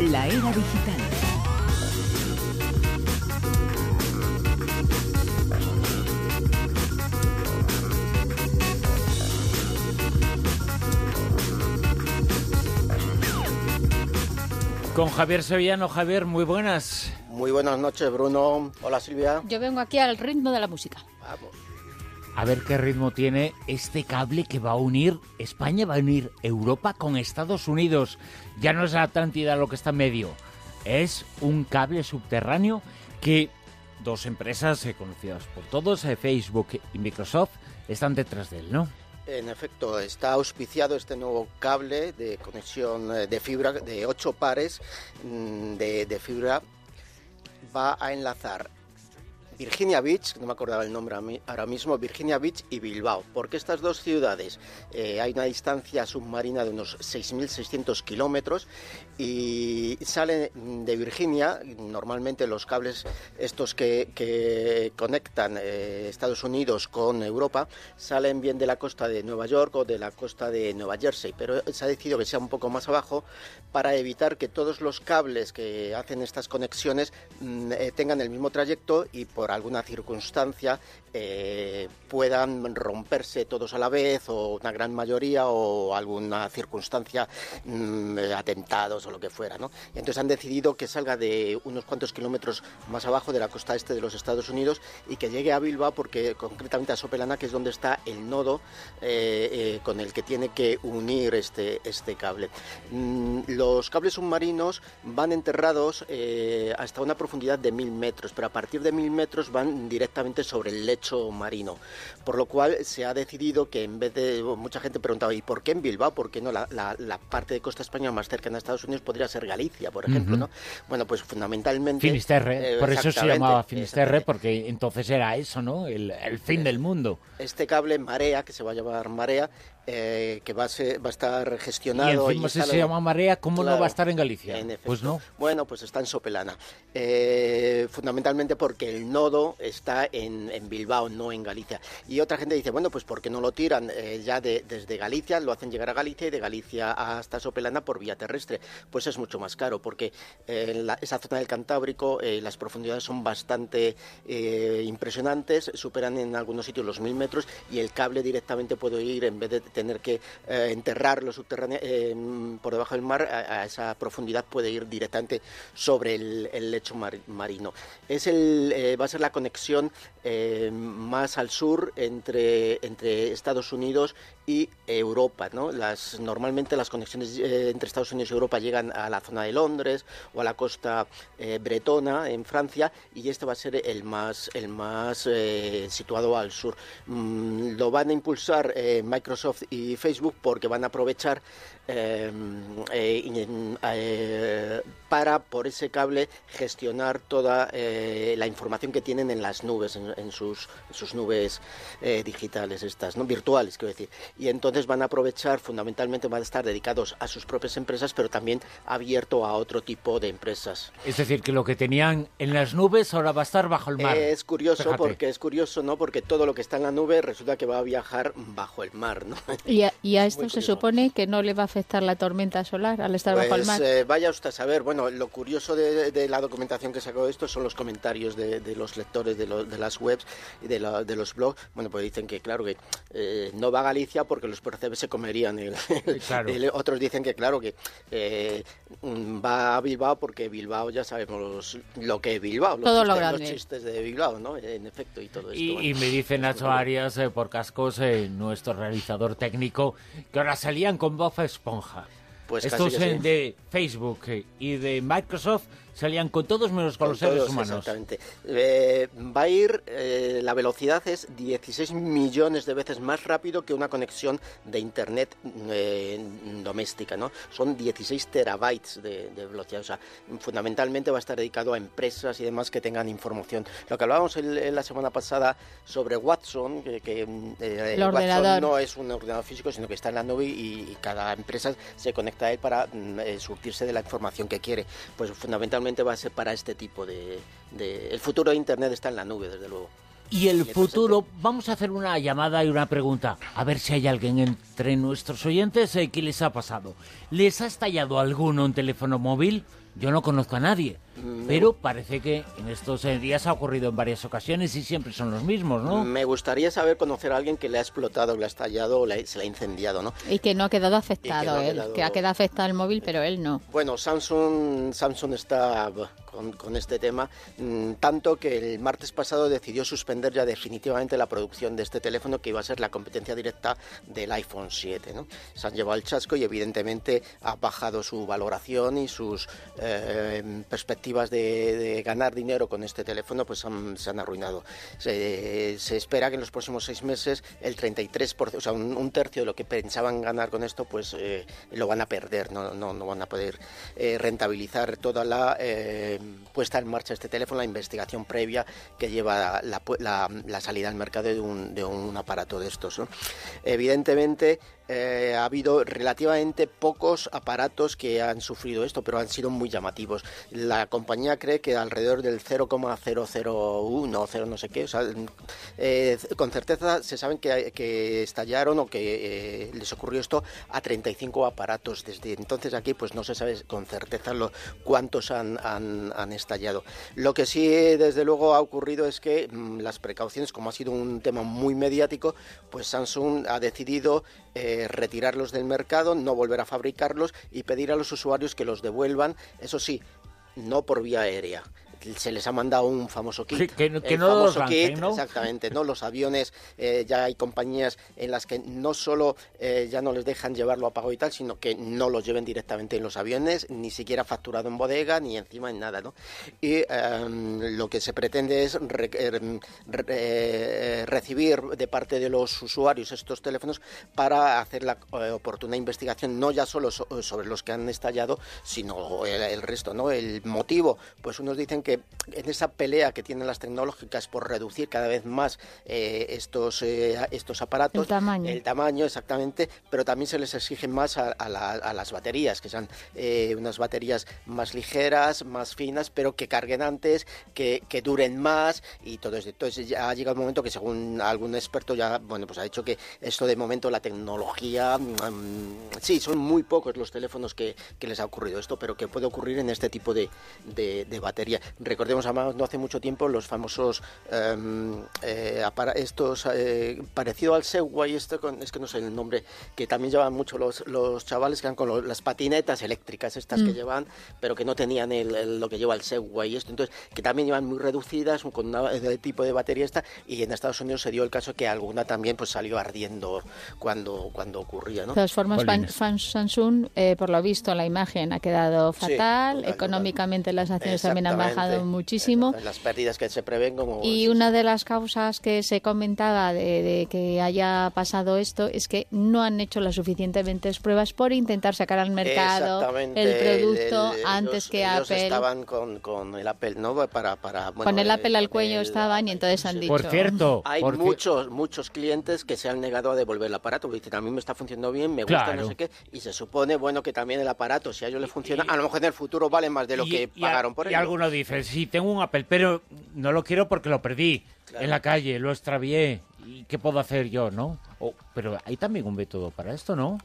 La era digital. Con Javier Sevillano. Javier, muy buenas. Muy buenas noches, Bruno. Hola, Silvia. Yo vengo aquí al ritmo de la música. Vamos. A ver qué ritmo tiene este cable que va a unir España, va a unir Europa con Estados Unidos. Ya no es la Atlántida lo que está en medio, es un cable subterráneo que dos empresas eh, conocidas por todos, eh, Facebook y Microsoft, están detrás de él, ¿no? En efecto, está auspiciado este nuevo cable de conexión eh, de fibra de ocho pares mm, de, de fibra. Va a enlazar Virginia Beach, no me acordaba el nombre ahora mismo, Virginia Beach y Bilbao, porque estas dos ciudades eh, hay una distancia submarina de unos 6.600 kilómetros y sale de Virginia, normalmente los cables estos que, conectan eh, Estados Unidos con Europa salen bien de la costa de Nueva York o de la costa de Nueva Jersey, pero se ha decidido que sea un poco más abajo para evitar que todos los cables que hacen estas conexiones mm, eh, tengan el mismo trayecto y por alguna circunstancia eh, puedan romperse todos a la vez o una gran mayoría o alguna circunstancia, mm, eh, atentados o lo que fuera. ¿no? Entonces han decidido que salga de unos cuantos kilómetros más abajo de la costa este de los Estados Unidos y que llegue a Bilbao porque concretamente a Sopelana que es donde está el nodo eh, con el que tiene que unir este, este cable. Mm, los cables submarinos van enterrados hasta una profundidad de mil metros, pero a partir de mil metros van directamente sobre el lecho marino. Por lo cual se ha decidido que en vez de. Mucha gente preguntaba, ¿y por qué en Bilbao? ¿Por qué no? La, la- la parte de costa española más cercana a Estados Unidos podría ser Galicia, por ejemplo, ¿no? Bueno, pues fundamentalmente. Finisterre, eh, por eso se llamaba Finisterre, porque entonces era eso, ¿no? El, el fin del mundo. Este cable Marea, que se va a llamar Marea, eh, que va a, ser- va a estar Y gestionado. encima si instalado- se llama Marea, ¿cómo no va a estar en Galicia? en pues no. Bueno, pues está en Sopelana. Eh, fundamentalmente porque el nodo está en, en Bilbao, no en Galicia. Y otra gente dice, bueno, pues porque no lo tiran eh, ya de- desde Galicia, lo hacen llegar a Galicia y de Galicia hasta Sopelana por vía terrestre. Pues es mucho más caro porque eh, en la- esa zona del Cantábrico las profundidades son bastante impresionantes, superan en algunos sitios los mil metros y el cable directamente puede ir, en vez de tener que eh, enterrarlo eh, por debajo del mar, a, esa profundidad puede ir directamente sobre el, lecho mar- marino. Es el, eh, va a ser la conexión eh, más al sur entre, entre Estados Unidos y Europa. ¿no? Las, normalmente las conexiones eh, entre Estados Unidos y Europa llegan a la zona de Londres o a la costa eh, bretona en Francia y este va a ser el más, el más eh, situado al sur. Mm, lo van a impulsar Microsoft y Facebook porque van a aprovechar eh, eh, eh, para por ese cable gestionar toda eh, la información que tienen en las nubes, en, en sus, en sus nubes eh, digitales estas, ¿no? virtuales, quiero decir. Y entonces van a aprovechar, fundamentalmente van a estar dedicados a sus propias empresas, pero también abierto a otro tipo de empresas. Es decir, que lo que tenían en las nubes ahora va a estar bajo el mar. Es curioso Fíjate. porque es curioso, ¿no? Porque todo lo que está en la nube resulta que va a viajar bajo el mar, ¿no? Y a, y a esto se supone que no le va a afectar la tormenta solar al estar bajo el Pues mar. eh, vaya usted a saber, bueno, lo curioso de, de la documentación que sacó esto son los comentarios de, de los lectores de, lo- de las webs y de, la- de los blogs. Bueno, pues dicen que claro que eh, no va a Galicia porque los percebes se comerían. El, Claro. el- otros dicen que claro que eh, mm, va a Bilbao porque Bilbao ya sabemos lo que es Bilbao. Los, Todo lo chistes, los grande. chistes de Bilbao, ¿no? En efecto, y todo esto. Y, bueno. y me dice Nacho Arias eh, por cascos, eh, nuestro realizador técnico, que ahora salían con Bob Esponja. Pues casi Estos que sí. de Facebook eh, y de Microsoft salían con todos menos con, los seres todos, humanos. Exactamente. Eh, va a ir, eh, la velocidad es 16 millones de veces más rápido que una conexión de Internet eh, doméstica, ¿no? Son 16 terabytes de, de velocidad, o sea, fundamentalmente va a estar dedicado a empresas y demás que tengan información. Lo que hablábamos el- el- la semana pasada sobre Watson, que, que, eh, El Watson ordenador. no es un ordenador físico, sino que está en la nube y, y cada empresa se conecta a él para mm, eh, surtirse de la información que quiere. Pues fundamentalmente va a ser para este tipo de, de- El futuro de Internet está en la nube, desde luego. Y el futuro, vamos a hacer una llamada y una pregunta, a ver si hay alguien entre nuestros oyentes eh, que les ha pasado. ¿Les ha estallado alguno un teléfono móvil? Yo no conozco a nadie. Pero parece que en estos eh, días ha ocurrido en varias ocasiones y siempre son los mismos, ¿no? Me gustaría saber conocer a alguien que le ha explotado, le ha estallado o se le ha incendiado, ¿no? Y que no ha quedado afectado él, que ha quedado afectado el móvil, pero él no. Bueno, Samsung, Samsung está con, este tema, mm, tanto que el martes pasado decidió suspender ya definitivamente la producción de este teléfono que iba a ser la competencia directa del iPhone 7. ¿no? Se han llevado el chasco y evidentemente ha bajado su valoración y sus eh, perspectivas de, ganar dinero con este teléfono pues se han arruinado. Se, espera que en los próximos seis meses el 33%, o sea, un, tercio de lo que pensaban ganar con esto, pues eh, lo van a perder, no, no, no van a poder eh, rentabilizar toda la eh, puesta en marcha de este teléfono, la investigación previa que lleva la, la, salida al mercado de un, de un aparato de estos. Evidentemente, eh, ha habido relativamente pocos aparatos que han sufrido esto, pero han sido muy llamativos. La compañía cree que alrededor del 0,001 o 0 no sé qué, o sea, eh, con certeza se saben que, estallaron o que eh, les ocurrió esto a 35 aparatos. Desde entonces aquí pues no se sabe con certeza lo, cuántos han, han, estallado. Lo que sí desde luego ha ocurrido es que mm, las precauciones, como ha sido un tema muy mediático, pues Samsung ha decidido eh, retirarlos del mercado, no volver a fabricarlos y pedir a los usuarios que los devuelvan, eso sí, no por vía aérea se les ha mandado un famoso kit. que, no famoso kit, exactamente, ¿no? Los aviones, eh, ya hay compañías en las que no solo eh, ya no les dejan llevarlo a pago y tal, sino que no los lleven directamente en los aviones, ni siquiera facturado en bodega, ni encima en nada, ¿no? Y em, lo que se pretende es em, eh, recibir de parte de los usuarios estos teléfonos para hacer la oportuna investigación, no ya solo sobre los que han estallado, sino el, el resto, ¿no? El motivo, pues unos dicen que en esa pelea que tienen las tecnológicas por reducir cada vez más eh, estos, eh, estos aparatos, el tamaño. el tamaño exactamente, pero también se les exige más a, las baterías, que sean eh, unas baterías más ligeras, más finas, pero que carguen antes, que, duren más y todo eso. Entonces ya ha llegado un momento que según algún experto ya, bueno, pues ha dicho que esto de momento la tecnología, mm, sí, son muy pocos los teléfonos que, les ha ocurrido esto, pero que puede ocurrir en este tipo de, de batería. Recordemos además no hace mucho tiempo los famosos em, eh, estos eh, parecido al Segway, este es que no sé el nombre, que también llevan mucho los, los chavales que eran con las patinetas eléctricas estas que mm. llevan, pero que no tenían lo que lleva el Segway esto, entonces que también llevan muy reducidas con un tipo de batería esta y en Estados Unidos se dio el caso que alguna también pues salió ardiendo cuando cuando ocurría, ¿no? De todas formas, Samsung eh, por lo visto la imagen ha quedado fatal, económicamente las acciones también han bajado muchísimo. Las pérdidas que se prevén como... Y una de las causas que se comentaba de, que haya pasado esto es que no han hecho las suficientemente pruebas por intentar sacar al mercado el producto antes que Apple. estaban con, con, el Apple, ¿no? Para, para, con el Apple al cuello estaban y entonces han dicho... Por cierto... Hay muchos, muchos clientes que se han negado a devolver el aparato, porque dicen, a mí me está funcionando bien, me gusta, no sé qué, y se supone, bueno, que también el aparato, si a ellos les funciona, a lo mejor en el futuro vale más de lo que pagaron por él. Y alguno dice, sí, tengo un Apple, pero no lo quiero porque lo perdí en la calle, lo extravié. ¿Y qué puedo hacer yo, no? pero hay también un método para esto, ¿no?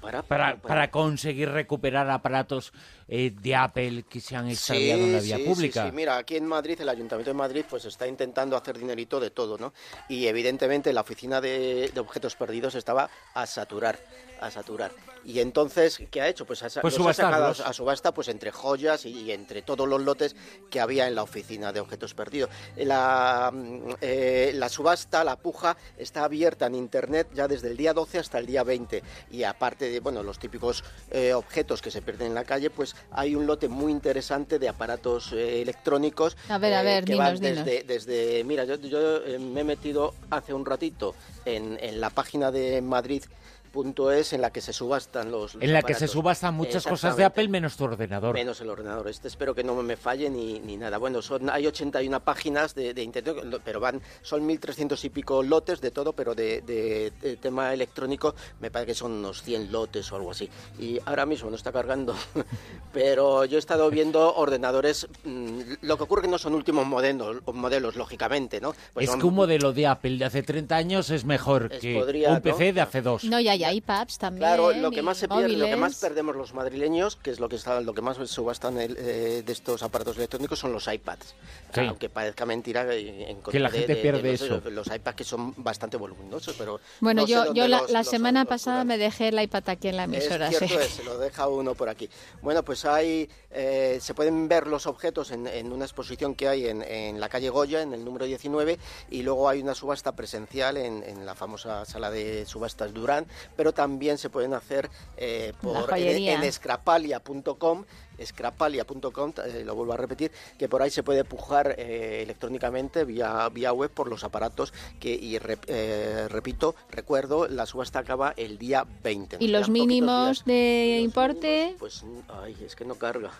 Para, para, conseguir recuperar aparatos eh, de Apple que se han extraviado en la vía pública. Sí, mira, aquí en Madrid, el Ayuntamiento de Madrid, pues está intentando hacer dinerito de todo, ¿no? Y evidentemente la oficina de objetos perdidos estaba a saturar, a saturar. Y entonces, ¿qué ha hecho? Pues ha, pues sacado a subasta pues entre joyas y, entre todos los lotes que había en la oficina de objetos perdidos. La, mm, eh, la subasta, la puja, está abierta en Internet ya desde el día 12 hasta el día 20. Y aparte de bueno, los típicos eh, objetos que se pierden en la calle, pues hay un lote muy interesante de aparatos eh, electrónicos. A ver, a ver, que van desde, desde, mira, yo, yo me he metido hace un ratito en, en la página de Madrid Punto es en la que se subastan los, En la que se subastan muchas cosas de Apple menos tu ordenador. Menos el ordenador. Este espero que no me falle ni, ni nada. Bueno, son hay 81 páginas de, de internet, pero van son 1.300 y pico lotes de todo, pero de, de, tema electrónico me parece que son unos 100 lotes o algo así. Y ahora mismo no está cargando, pero yo he estado viendo ordenadores. Mm, lo que ocurre que no son últimos modelos, modelos lógicamente, ¿no? Pues es que un modelo de Apple de hace 30 años es mejor que un PC de hace dos. No, ya hay iPads también. Claro, lo que más se pierde, lo que más perdemos los madrileños, que es lo que está, lo que más subastan el, eh, de estos aparatos electrónicos son los iPads. Aunque parezca mentira en que la gente pierde eso. Los, iPads que son bastante voluminosos, pero bueno, yo, yo la, semana pasada me dejé el iPad aquí en la emisora. Es cierto, se lo deja uno por aquí. Bueno, pues hay, eh, se pueden ver los objetos en, en una exposición que hay en, en, la calle Goya, en el número 19, y luego hay una subasta presencial en, en la famosa sala de subastas Durán, pero también se pueden hacer eh, por, en, en scrapalia.com scrapalia.com, eh, lo vuelvo a repetir, que por ahí se puede pujar eh, electrónicamente vía, vía web por los aparatos que, y eh, repito, recuerdo, la subasta acaba el día 20. ¿Y los mínimos de importe? pues, ay, es que no carga.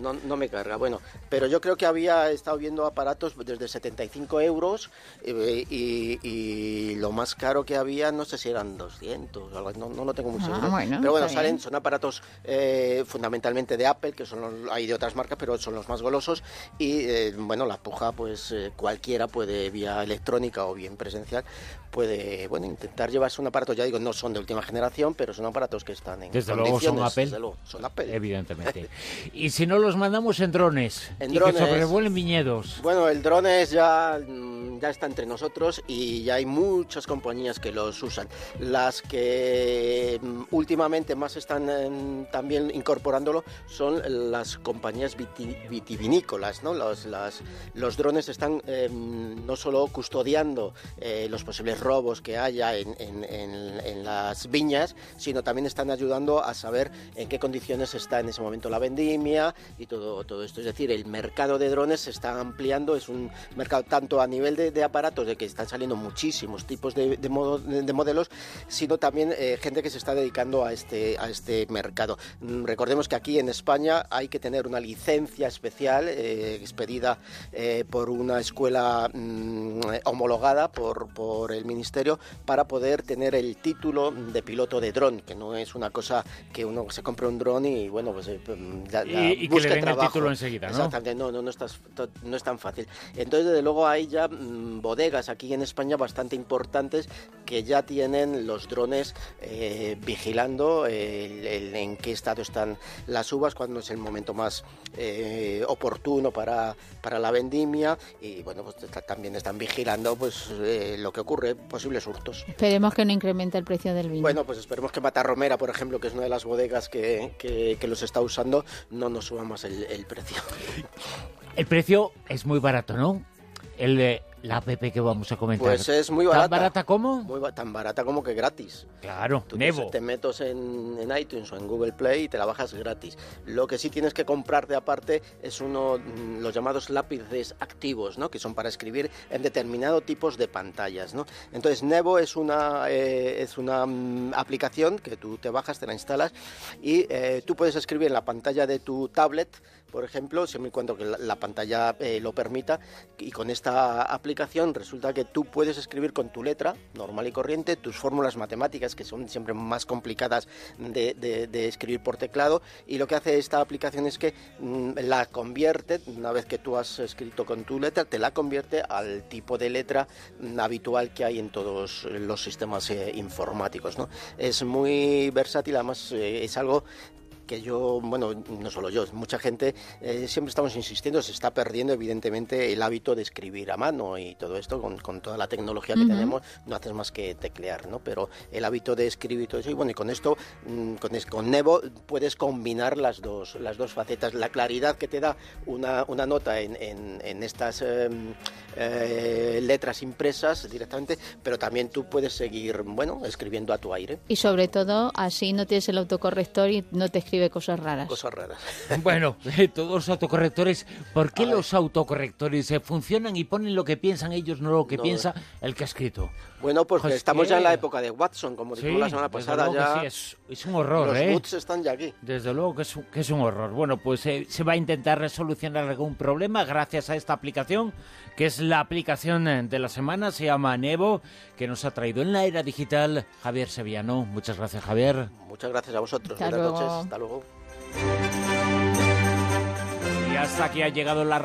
No, no me carga. Bueno, pero yo creo que había estado viendo aparatos desde 75 euros eh, y, lo más caro que había, no sé si eran 200, no, no lo tengo muy ah, seguro. pero bueno, salen, son aparatos eh, fundamentalmente de Apple, que son hay de otras marcas, pero son los más golosos. Y eh, bueno, la puja, pues cualquiera puede, vía electrónica o bien presencial, puede bueno intentar llevarse un aparato, ya digo, no son de última generación, pero son aparatos que están en desde luego son Apple, desde luego, son Apple. Evidentemente. y si no los mandamos en drones, en drones, que sobrevuelen viñedos. Bueno, el drones ya ya está entre nosotros y ya hay muchas compañías que los usan. Las que mm, últimamente más están em, también incorporándolo son las compañías vitivinícolas. ¿no? Los, las, los drones están em, no solo custodiando eh, los posibles robos que haya en, en, las viñas, sino también están ayudando a saber en qué condiciones está en ese momento la vendimia y todo, todo esto. Es decir, el mercado de drones se está ampliando, es un mercado tanto a nivel de de, aparatos, de que están saliendo muchísimos tipos de, de, modelos, sino también eh, gente que se está dedicando a este, a este mercado. Mm, recordemos que aquí en España hay que tener una licencia especial eh, expedida eh, por una escuela mm, homologada por, por el Ministerio para poder tener el título de piloto de dron, que no es una cosa que uno se compre un dron y bueno, pues la, y, que le den el título enseguida, ¿no? Exactamente, no, no, no, no es tan fácil. Entonces, desde luego, hay ya mm, bodegas aquí en España bastante importantes que ya tienen los drones eh, vigilando en qué estado están las uvas, cuando es el momento más eh, oportuno para, para la vendimia y bueno, pues también están vigilando pues eh, lo que ocurre, posibles hurtos. Esperemos que no incremente el precio del vino. Bueno, pues esperemos que Matarromera, por ejemplo, que es una de las bodegas que, que, los está usando, no nos suba más el, el precio. El precio es muy barato, ¿no? El de la app que vamos a comentar. Pues es muy barata. ¿Tan barata como? Muy, tan barata como que gratis. Claro, Tú Te, metes en, iTunes o en Google Play y te la bajas gratis. Lo que sí tienes que comprar de aparte es uno, mm, los llamados lápices activos, ¿no? Que son para escribir en determinado tipos de pantallas, ¿no? Entonces Nevo es una, eh, es una mm, aplicación que tú te bajas, te la instalas y eh, tú puedes escribir en la pantalla de tu tablet por ejemplo, siempre y cuando la, pantalla eh, lo permita, y con esta aplicación resulta que tú puedes escribir con tu letra normal y corriente tus fórmulas matemáticas, que son siempre más complicadas de, escribir por teclado, y lo que hace esta aplicación es que mm, la convierte, una vez que tú has escrito con tu letra, te la convierte al tipo de letra mm, habitual que hay en todos los sistemas eh, informáticos. ¿no? Es muy versátil, además eh, es algo que yo, bueno, no solo yo, mucha gente, eh, siempre estamos insistiendo, se está perdiendo evidentemente el hábito de escribir a mano y todo esto, con, con toda la tecnología que tenemos, no haces más que teclear, ¿no? Pero el hábito de escribir y todo eso, y bueno, y con esto, mm, con, con Nevo puedes combinar las dos, las dos facetas, la claridad que te da una, una nota en, en, estas em, eh, letras impresas directamente, pero también tú puedes seguir, bueno, escribiendo a tu aire. Y sobre todo, así no tienes el autocorrector y no te escribes cosas raras. Cosas raras. Bueno, eh, todos los autocorrectores, ¿por qué los autocorrectores eh, funcionan y ponen lo que piensan ellos, no lo que piensa el que ha escrito? Bueno, pues, pues estamos ya en la época de Watson, como dijimos la semana pasada. Ya es, un horror, los ¿eh? Los están ya aquí. Desde luego que es, un, que es un horror. Bueno, pues eh, se va a intentar resolucionar algún problema gracias a esta aplicación, que es la aplicación eh, de la semana, se llama Nevo, que nos ha traído en la era digital Javier Sevillano. Muchas gracias, Javier. Muchas gracias a vosotros. Buenas noches. Hasta luego. Y hasta aquí ha llegado la